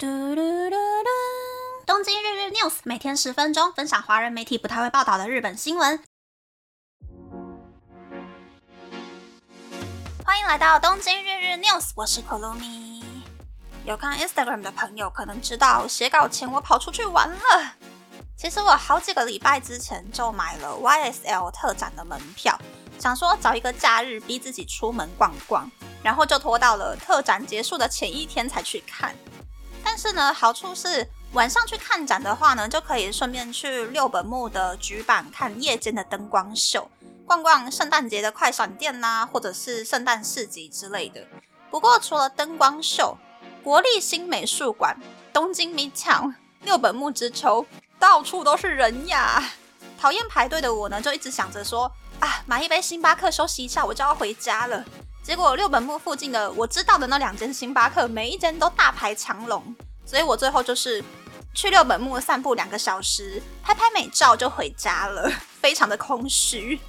嘟嘟嘟嘟！东京日日 news 每天十分钟，分享华人媒体不太会报道的日本新闻。欢迎来到东京日日 news，我是 Kolumi。有看 Instagram 的朋友可能知道，写稿前我跑出去玩了。其实我好几个礼拜之前就买了 YSL 特展的门票，想说找一个假日逼自己出门逛逛，然后就拖到了特展结束的前一天才去看。但是呢，好处是晚上去看展的话呢，就可以顺便去六本木的局板看夜间的灯光秀，逛逛圣诞节的快闪店呐，或者是圣诞市集之类的。不过除了灯光秀，国立新美术馆、东京 Midtown、六本木之秋，到处都是人呀。讨厌排队的我呢，就一直想着说啊，买一杯星巴克休息一下，我就要回家了。结果六本木附近的我知道的那两间星巴克，每一间都大排长龙，所以我最后就是去六本木散步两个小时，拍拍美照就回家了，非常的空虚。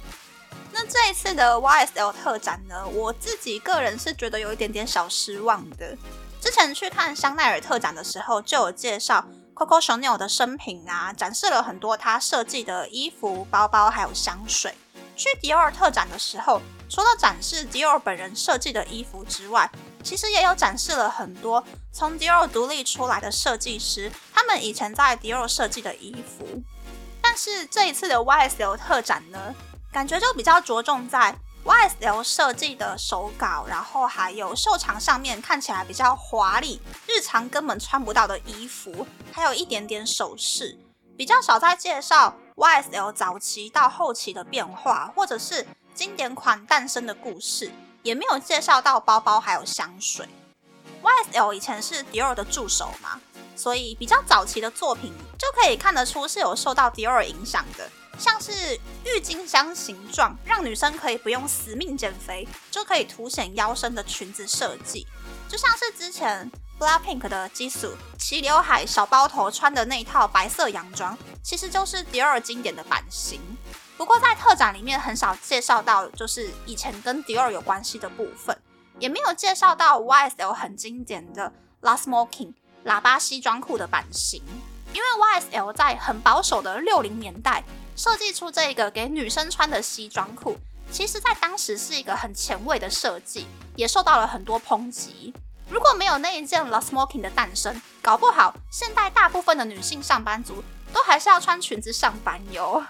那这一次的 YSL 特展呢，我自己个人是觉得有一点点小失望的。之前去看香奈儿特展的时候，就有介绍 Coco Chanel 的生平啊，展示了很多他设计的衣服、包包还有香水。去迪奥特展的时候。除了展示 Dior 本人设计的衣服之外，其实也有展示了很多从 Dior 独立出来的设计师，他们以前在 Dior 设计的衣服。但是这一次的 YSL 特展呢，感觉就比较着重在 YSL 设计的手稿，然后还有秀场上面看起来比较华丽、日常根本穿不到的衣服，还有一点点首饰，比较少在介绍 YSL 早期到后期的变化，或者是。经典款诞生的故事也没有介绍到包包还有香水。YSL 以前是迪奥的助手嘛，所以比较早期的作品就可以看得出是有受到迪奥影响的，像是郁金香形状，让女生可以不用死命减肥就可以凸显腰身的裙子设计，就像是之前 BLACKPINK 的基础齐刘海小包头穿的那一套白色洋装，其实就是迪奥经典的版型。不过在特展里面很少介绍到，就是以前跟迪奥有关系的部分，也没有介绍到 YSL 很经典的 La Smoking 喇叭西装裤的版型。因为 YSL 在很保守的六零年代设计出这个给女生穿的西装裤，其实在当时是一个很前卫的设计，也受到了很多抨击。如果没有那一件 La Smoking 的诞生，搞不好现代大部分的女性上班族都还是要穿裙子上班哟。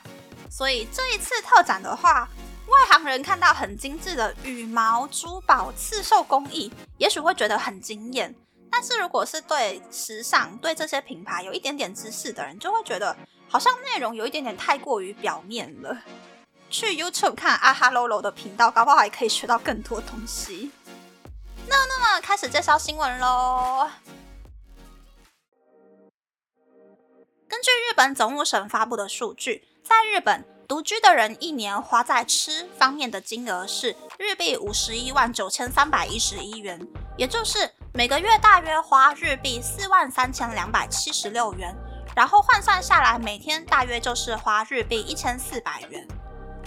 所以这一次特展的话，外行人看到很精致的羽毛、珠宝、刺绣工艺，也许会觉得很惊艳。但是如果是对时尚、对这些品牌有一点点知识的人，就会觉得好像内容有一点点太过于表面了。去 YouTube 看阿哈 Lolo 的频道，搞不好还可以学到更多东西。那那么开始介绍新闻喽。根据日本总务省发布的数据。在日本独居的人一年花在吃方面的金额是日币五十一万九千三百一十一元，也就是每个月大约花日币四万三千两百七十六元，然后换算下来每天大约就是花日币一千四百元。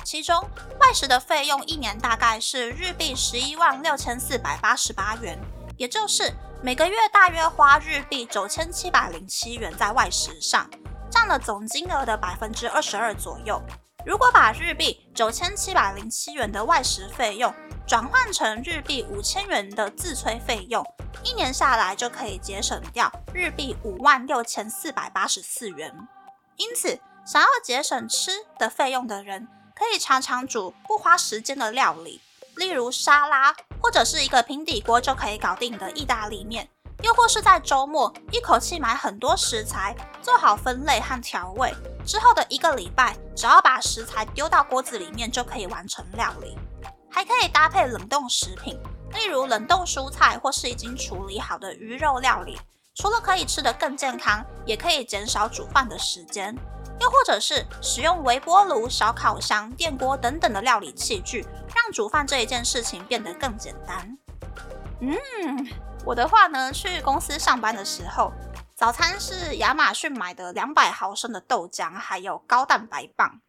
其中外食的费用一年大概是日币十一万六千四百八十八元，也就是每个月大约花日币九千七百零七元在外食上。占了总金额的百分之二十二左右。如果把日币九千七百零七元的外食费用转换成日币五千元的自催费用，一年下来就可以节省掉日币五万六千四百八十四元。因此，想要节省吃的费用的人，可以常常煮不花时间的料理，例如沙拉，或者是一个平底锅就可以搞定的意大利面。又或是在周末一口气买很多食材，做好分类和调味之后的一个礼拜，只要把食材丢到锅子里面就可以完成料理。还可以搭配冷冻食品，例如冷冻蔬菜或是已经处理好的鱼肉料理。除了可以吃得更健康，也可以减少煮饭的时间。又或者是使用微波炉、小烤箱、电锅等等的料理器具，让煮饭这一件事情变得更简单。嗯。我的话呢，去公司上班的时候，早餐是亚马逊买的两百毫升的豆浆，还有高蛋白棒。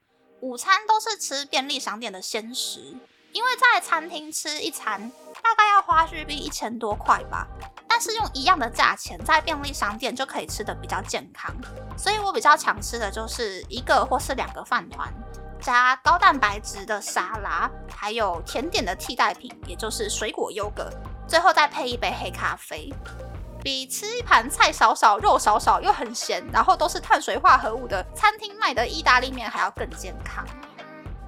午餐都是吃便利商店的鲜食，因为在餐厅吃一餐大概要花日币一千多块吧。但是用一样的价钱在便利商店就可以吃的比较健康，所以我比较常吃的就是一个或是两个饭团，加高蛋白质的沙拉，还有甜点的替代品，也就是水果优格，最后再配一杯黑咖啡，比吃一盘菜少少、肉少少又很咸，然后都是碳水化合物的餐厅卖的意大利面还要更健康。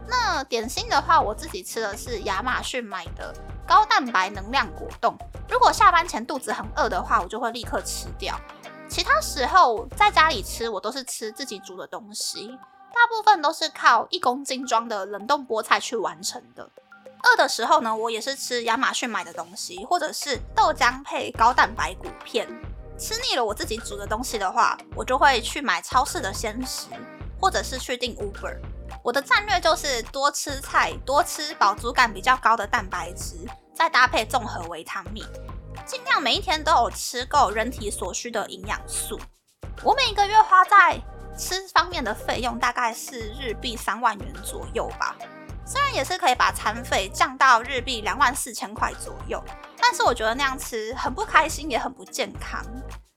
那点心的话，我自己吃的是亚马逊买的高蛋白能量果冻。如果下班前肚子很饿的话，我就会立刻吃掉。其他时候在家里吃，我都是吃自己煮的东西，大部分都是靠一公斤装的冷冻菠菜去完成的。饿的时候呢，我也是吃亚马逊买的东西，或者是豆浆配高蛋白谷片。吃腻了我自己煮的东西的话，我就会去买超市的鲜食，或者是去订 Uber。我的战略就是多吃菜，多吃饱足感比较高的蛋白质，再搭配综合维他命，尽量每一天都有吃够人体所需的营养素。我每一个月花在吃方面的费用大概是日币三万元左右吧，虽然也是可以把餐费降到日币两万四千块左右，但是我觉得那样吃很不开心，也很不健康。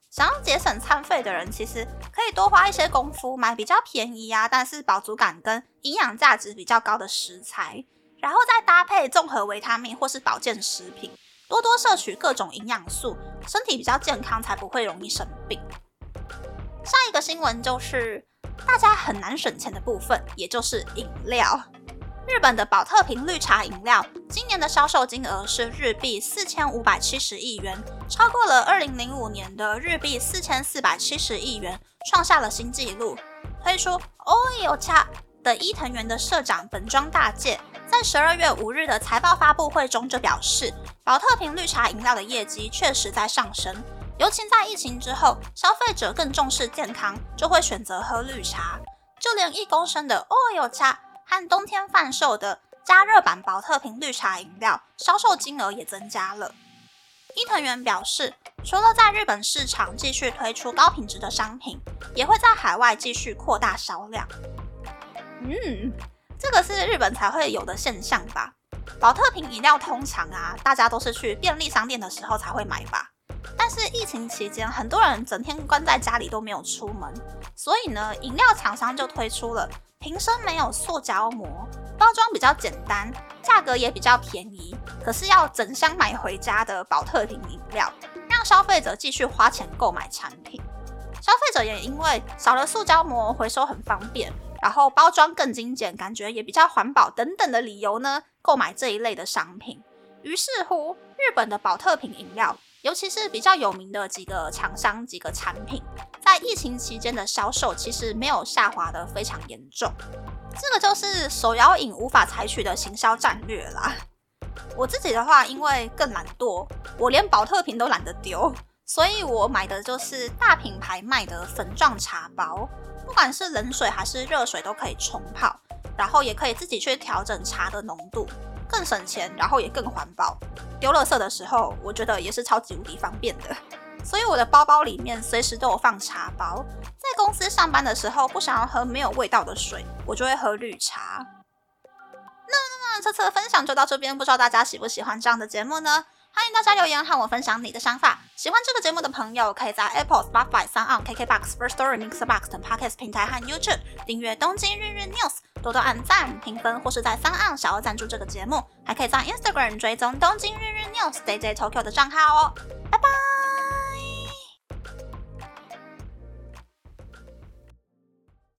想要节省餐费的人，其实可以多花一些功夫买比较便宜啊，但是饱足感跟营养价值比较高的食材，然后再搭配综合维他命或是保健食品，多多摄取各种营养素，身体比较健康，才不会容易生病。下一个新闻就是大家很难省钱的部分，也就是饮料。日本的宝特瓶绿茶饮料今年的销售金额是日币四千五百七十亿元，超过了二零零五年的日币四千四百七十亿元，创下了新纪录。推出 Oyo 茶的伊藤园的社长本庄大介在十二月五日的财报发布会中就表示，宝特瓶绿茶饮料的业绩确实在上升，尤其在疫情之后，消费者更重视健康，就会选择喝绿茶，就连一公升的 Oyo 茶。和冬天贩售的加热版宝特瓶绿茶饮料销售金额也增加了。伊藤园表示，除了在日本市场继续推出高品质的商品，也会在海外继续扩大销量。嗯，这个是日本才会有的现象吧？宝特瓶饮料通常啊，大家都是去便利商店的时候才会买吧？但是疫情期间，很多人整天关在家里都没有出门，所以呢，饮料厂商就推出了。瓶身没有塑胶膜，包装比较简单，价格也比较便宜，可是要整箱买回家的宝特瓶饮料，让消费者继续花钱购买产品。消费者也因为少了塑胶膜，回收很方便，然后包装更精简，感觉也比较环保等等的理由呢，购买这一类的商品。于是乎，日本的宝特瓶饮料。尤其是比较有名的几个厂商、几个产品，在疫情期间的销售其实没有下滑的非常严重。这个就是手摇饮无法采取的行销战略啦。我自己的话，因为更懒惰，我连保特瓶都懒得丢，所以我买的就是大品牌卖的粉状茶包，不管是冷水还是热水都可以冲泡，然后也可以自己去调整茶的浓度。更省钱，然后也更环保。丢垃圾的时候，我觉得也是超级无敌方便的。所以我的包包里面随时都有放茶包。在公司上班的时候，不想要喝没有味道的水，我就会喝绿茶。那那那，这次的分享就到这边，不知道大家喜不喜欢这样的节目呢？欢迎大家留言和我分享你的想法。喜欢这个节目的朋友，可以在 Apple、Spotify、s o n KKBox、First Story、Mixbox 等 Podcast 平台和 YouTube 订阅《东京日日 News》，多多按赞、评分，或是在 s o n 小额赞助这个节目。还可以在 Instagram 追踪《东京日日 News》DJ Tokyo 的账号哦。拜拜。